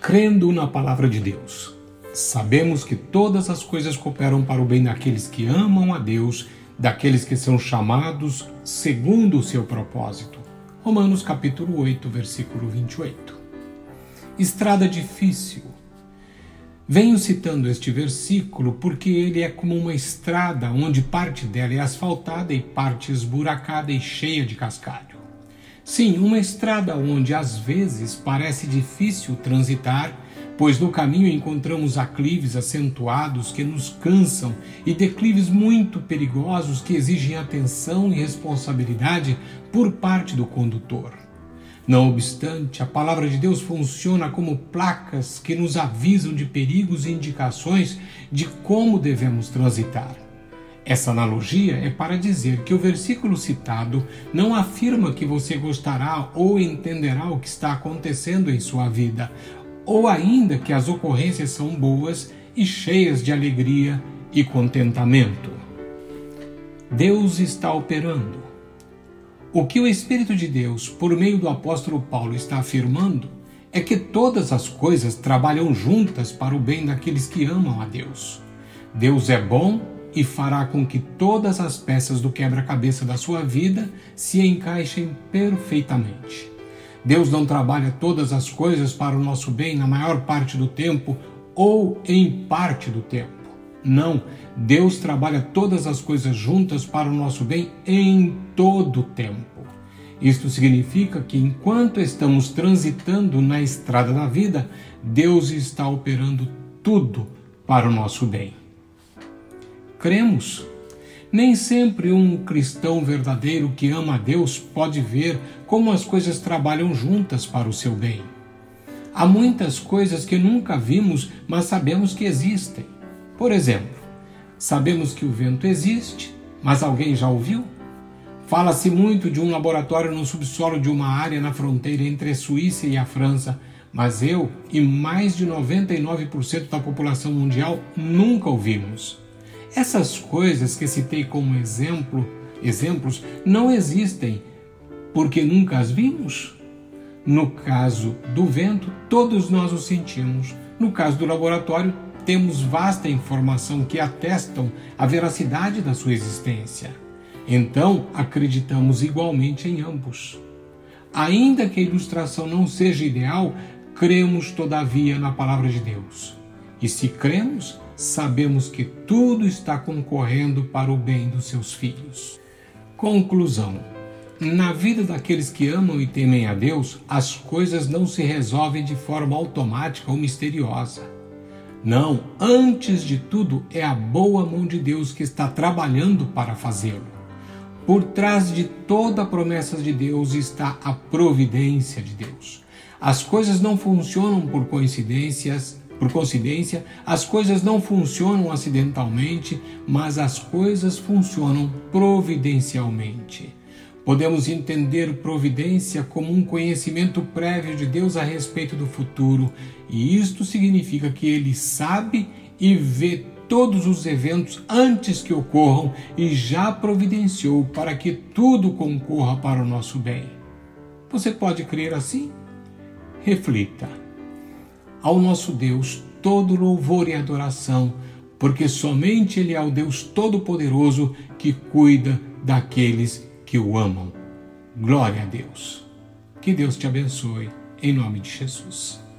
crendo na palavra de Deus. Sabemos que todas as coisas cooperam para o bem daqueles que amam a Deus, daqueles que são chamados segundo o seu propósito. Romanos capítulo 8, versículo 28. Estrada difícil. Venho citando este versículo porque ele é como uma estrada onde parte dela é asfaltada e parte esburacada e cheia de cascalho. Sim, uma estrada onde às vezes parece difícil transitar, pois no caminho encontramos aclives acentuados que nos cansam e declives muito perigosos que exigem atenção e responsabilidade por parte do condutor. Não obstante, a palavra de Deus funciona como placas que nos avisam de perigos e indicações de como devemos transitar. Essa analogia é para dizer que o versículo citado não afirma que você gostará ou entenderá o que está acontecendo em sua vida, ou ainda que as ocorrências são boas e cheias de alegria e contentamento. Deus está operando. O que o Espírito de Deus, por meio do apóstolo Paulo, está afirmando é que todas as coisas trabalham juntas para o bem daqueles que amam a Deus. Deus é bom e fará com que todas as peças do quebra-cabeça da sua vida se encaixem perfeitamente. Deus não trabalha todas as coisas para o nosso bem na maior parte do tempo ou em parte do tempo. Não, Deus trabalha todas as coisas juntas para o nosso bem em todo o tempo. Isto significa que enquanto estamos transitando na estrada da vida, Deus está operando tudo para o nosso bem cremos. Nem sempre um cristão verdadeiro que ama a Deus pode ver como as coisas trabalham juntas para o seu bem. Há muitas coisas que nunca vimos, mas sabemos que existem. Por exemplo, sabemos que o vento existe, mas alguém já ouviu? Fala-se muito de um laboratório no subsolo de uma área na fronteira entre a Suíça e a França, mas eu e mais de 99% da população mundial nunca ouvimos. Essas coisas que citei como exemplo, exemplos não existem porque nunca as vimos. No caso do vento, todos nós o sentimos. No caso do laboratório, temos vasta informação que atestam a veracidade da sua existência. Então, acreditamos igualmente em ambos. Ainda que a ilustração não seja ideal, cremos todavia na palavra de Deus. E se cremos, sabemos que tudo está concorrendo para o bem dos seus filhos. Conclusão: Na vida daqueles que amam e temem a Deus, as coisas não se resolvem de forma automática ou misteriosa. Não, antes de tudo, é a boa mão de Deus que está trabalhando para fazê-lo. Por trás de toda a promessa de Deus está a providência de Deus. As coisas não funcionam por coincidências por coincidência, as coisas não funcionam acidentalmente, mas as coisas funcionam providencialmente. Podemos entender providência como um conhecimento prévio de Deus a respeito do futuro, e isto significa que ele sabe e vê todos os eventos antes que ocorram e já providenciou para que tudo concorra para o nosso bem. Você pode crer assim? Reflita ao nosso Deus todo louvor e adoração, porque somente Ele é o Deus Todo-Poderoso que cuida daqueles que o amam. Glória a Deus. Que Deus te abençoe, em nome de Jesus.